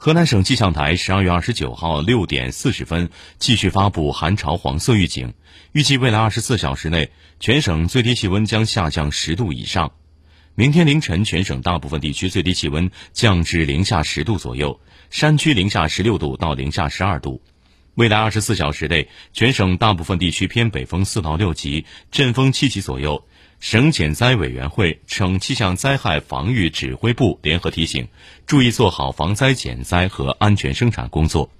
河南省气象台十二月二十九号六点四十分继续发布寒潮黄色预警，预计未来二十四小时内全省最低气温将下降十度以上。明天凌晨全省大部分地区最低气温降至零下十度左右，山区零下十六度到零下十二度。未来二十四小时内全省大部分地区偏北风四到六级，阵风七级左右。省减灾委员会、省气象灾害防御指挥部联合提醒：注意做好防灾减灾和安全生产工作。